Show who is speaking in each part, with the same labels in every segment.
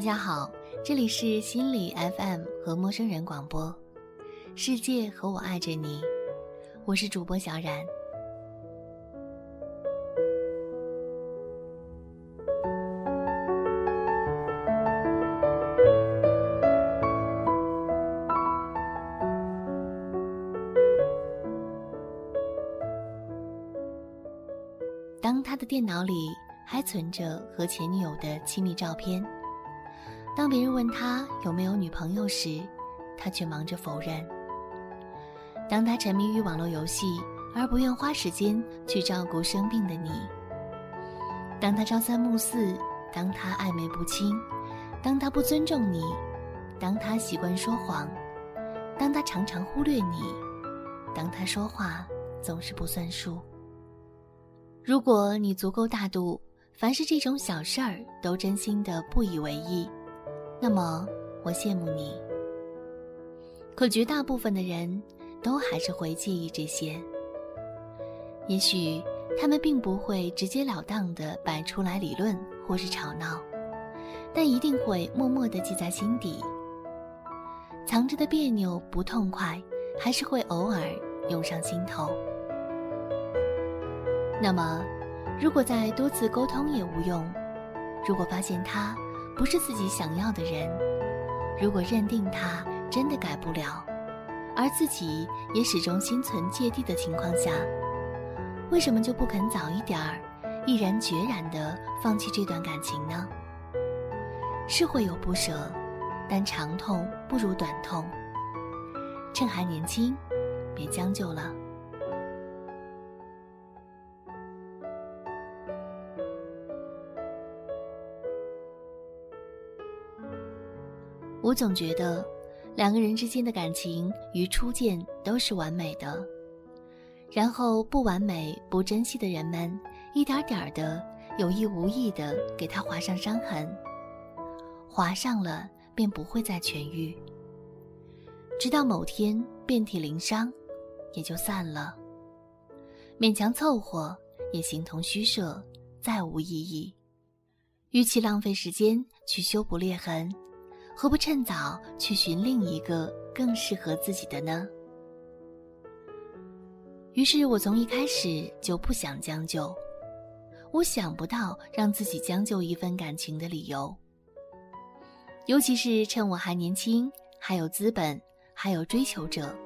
Speaker 1: 大家好，这里是心理 FM 和陌生人广播，世界和我爱着你，我是主播小冉。当他的电脑里还存着和前女友的亲密照片，当别人问他有没有女朋友时，他却忙着否认。当他沉迷于网络游戏而不愿花时间去照顾生病的你，当他朝三暮四，当他暧昧不清，当他不尊重你，当他习惯说谎，当他常常忽略你，当他说话总是不算数。如果你足够大度，凡是这种小事儿都真心的不以为意，那么我羡慕你。可绝大部分的人都还是会介意这些。也许他们并不会直截了当的摆出来理论或是吵闹，但一定会默默的记在心底。藏着的别扭不痛快，还是会偶尔涌上心头。那么，如果再多次沟通也无用，如果发现他不是自己想要的人，如果认定他真的改不了，而自己也始终心存芥蒂的情况下，为什么就不肯早一点儿，毅然决然地放弃这段感情呢？是会有不舍，但长痛不如短痛。趁还年轻，别将就了。我总觉得，两个人之间的感情与初见都是完美的，然后不完美、不珍惜的人们，一点点的有意无意的给他划上伤痕，划上了便不会再痊愈，直到某天遍体鳞伤，也就散了。勉强凑合也形同虚设，再无意义。与其浪费时间去修补裂痕。何不趁早去寻另一个更适合自己的呢？于是我从一开始就不想将就，我想不到让自己将就一份感情的理由。尤其是趁我还年轻，还有资本，还有追求者，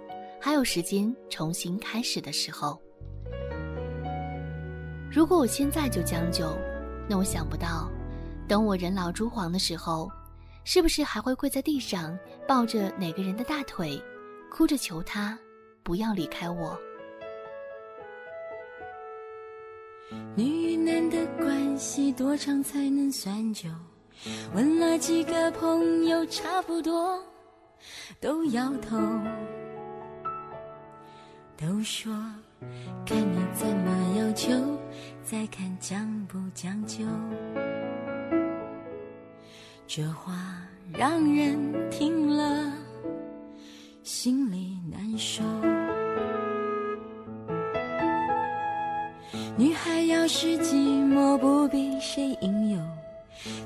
Speaker 1: 还有时间重新开始的时候。如果我现在就将就，那我想不到，等我人老珠黄的时候。是不是还会跪在地上抱着哪个人的大腿，哭着求他不要离开我？
Speaker 2: 女与男的关系多长才能算久？问了几个朋友，差不多都摇头，都说看你怎么要求，再看将不将就。这话让人听了心里难受。女孩要是寂寞，不必谁引诱。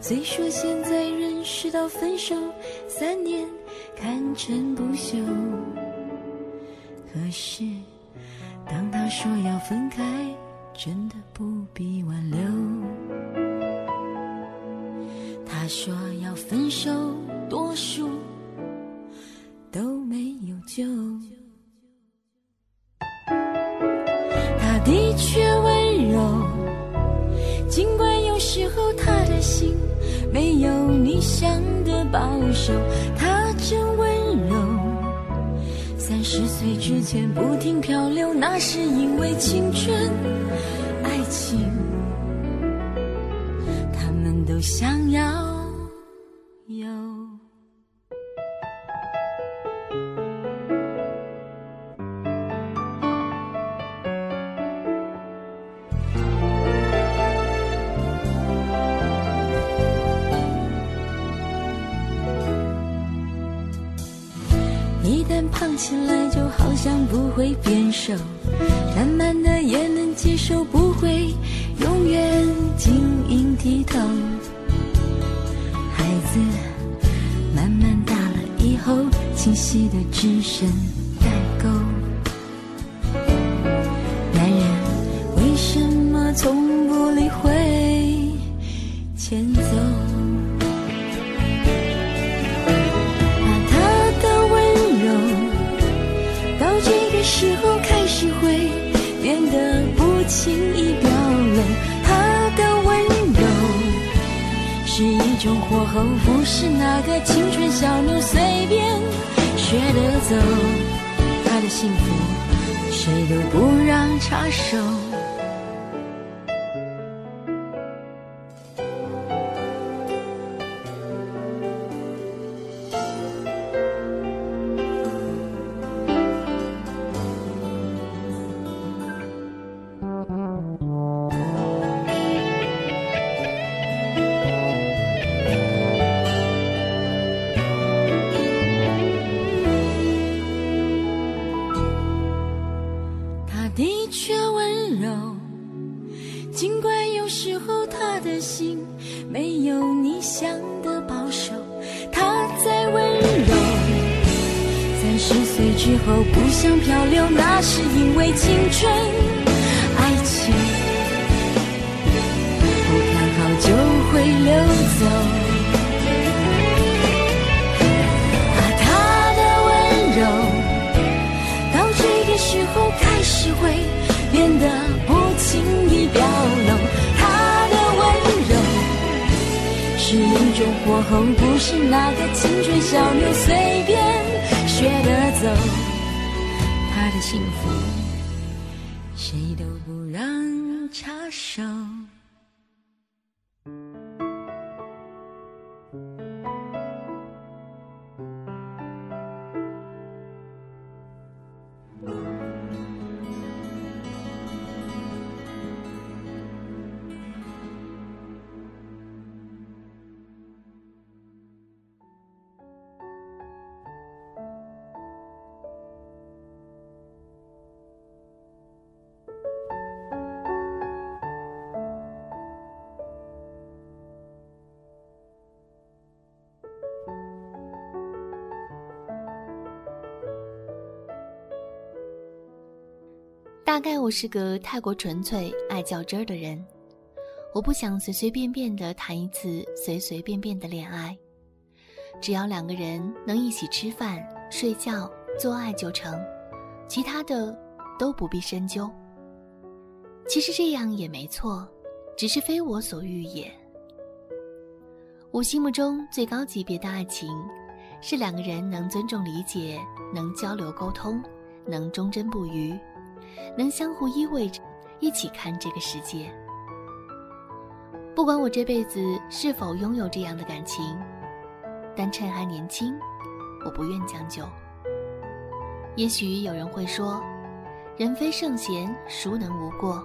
Speaker 2: 虽说现在认识到分手三年看成不朽，可是当他说要分开，真的不必挽留。他说要分手，多数都没有救。他的确温柔，尽管有时候他的心没有你想的保守。他真温柔，三十岁之前不停漂流，那是因为青春、爱情，他们都想要。起来就好像不会变瘦，慢慢的也能接受不会永远晶莹剔透。孩子，慢慢大了以后，清晰的只剩代沟。男人为什么从不理会谴责？生活后，不是那个青春小妞随便学的走。她的幸福谁都不让插手。他的心没有你想的保守。他再温柔，三十岁之后不想漂流，那是因为青春爱情不看好就会溜走。啊，他的温柔。到这个时候开始会变得不轻易表是一种火候，不是那个青春小妞随便学得走。她的幸福谁都不让插手。
Speaker 1: 大概我是个太过纯粹、爱较真儿的人，我不想随随便便的谈一次随随便便的恋爱，只要两个人能一起吃饭、睡觉、做爱就成，其他的都不必深究。其实这样也没错，只是非我所欲也。我心目中最高级别的爱情，是两个人能尊重理解，能交流沟通，能忠贞不渝。能相互依偎着，一起看这个世界。不管我这辈子是否拥有这样的感情，但趁还年轻，我不愿将就。也许有人会说：“人非圣贤，孰能无过？”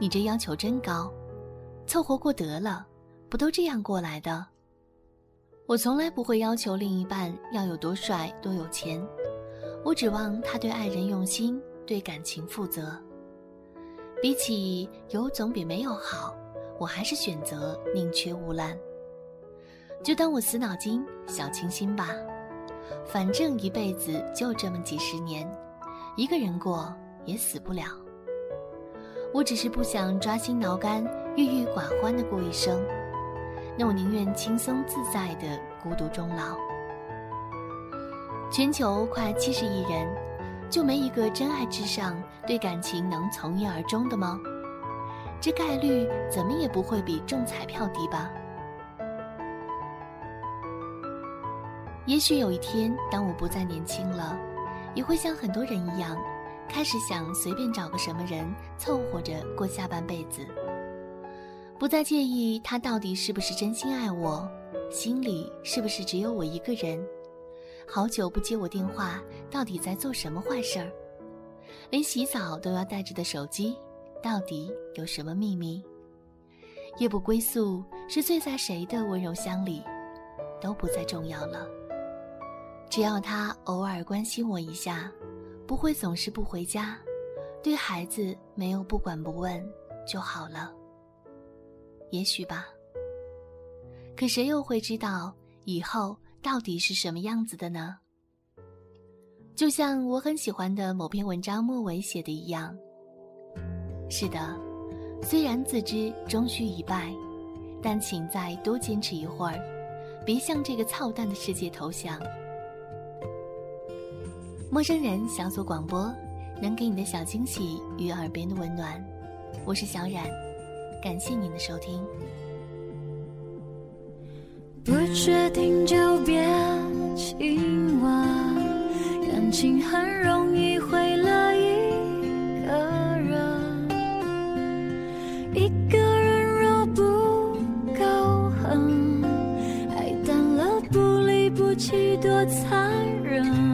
Speaker 1: 你这要求真高，凑合过得了，不都这样过来的？我从来不会要求另一半要有多帅、多有钱，我指望他对爱人用心。对感情负责，比起有总比没有好，我还是选择宁缺毋滥。就当我死脑筋、小清新吧，反正一辈子就这么几十年，一个人过也死不了。我只是不想抓心挠肝、郁郁寡欢的过一生，那我宁愿轻松自在的孤独终老。全球快七十亿人。就没一个真爱至上、对感情能从一而终的吗？这概率怎么也不会比中彩票低吧？也许有一天，当我不再年轻了，也会像很多人一样，开始想随便找个什么人凑合着过下半辈子，不再介意他到底是不是真心爱我，心里是不是只有我一个人。好久不接我电话，到底在做什么坏事儿？连洗澡都要带着的手机，到底有什么秘密？夜不归宿是醉在谁的温柔乡里，都不再重要了。只要他偶尔关心我一下，不会总是不回家，对孩子没有不管不问就好了。也许吧。可谁又会知道以后？到底是什么样子的呢？就像我很喜欢的某篇文章末尾写的一样。是的，虽然自知终须一败，但请再多坚持一会儿，别向这个操蛋的世界投降。陌生人小组广播，能给你的小惊喜与耳边的温暖。我是小冉，感谢您的收听。
Speaker 3: 决定就别亲吻。感情很容易毁了一个人，一个人若不够狠，爱淡了不离不弃多残忍。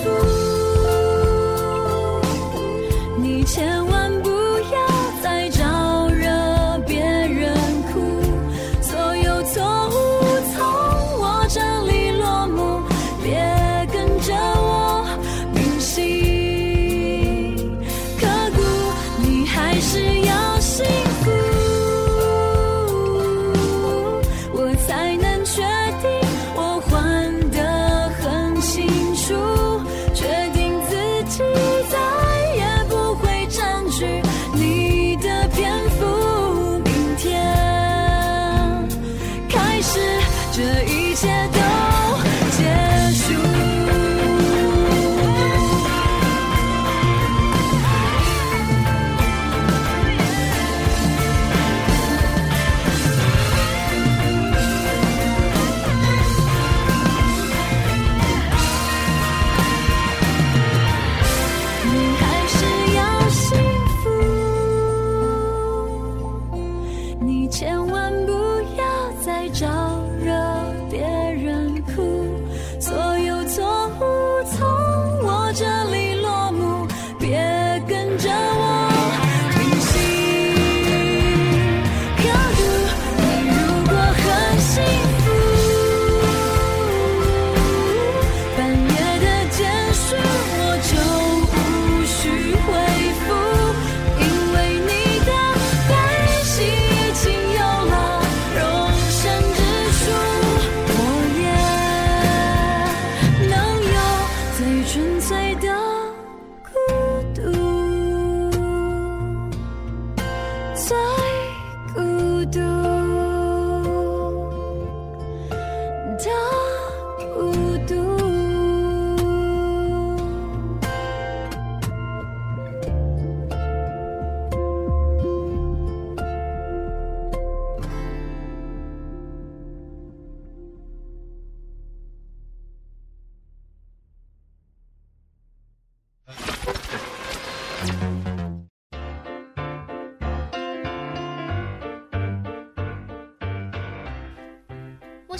Speaker 3: 纯粹的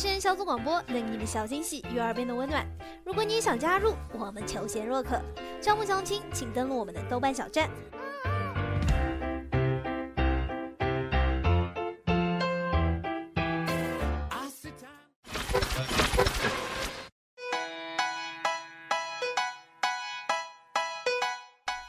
Speaker 4: 陌生人小组广播，能给你的小惊喜与耳边的温暖。如果你也想加入，我们求贤若渴。招募相亲，请登录我们的豆瓣小站。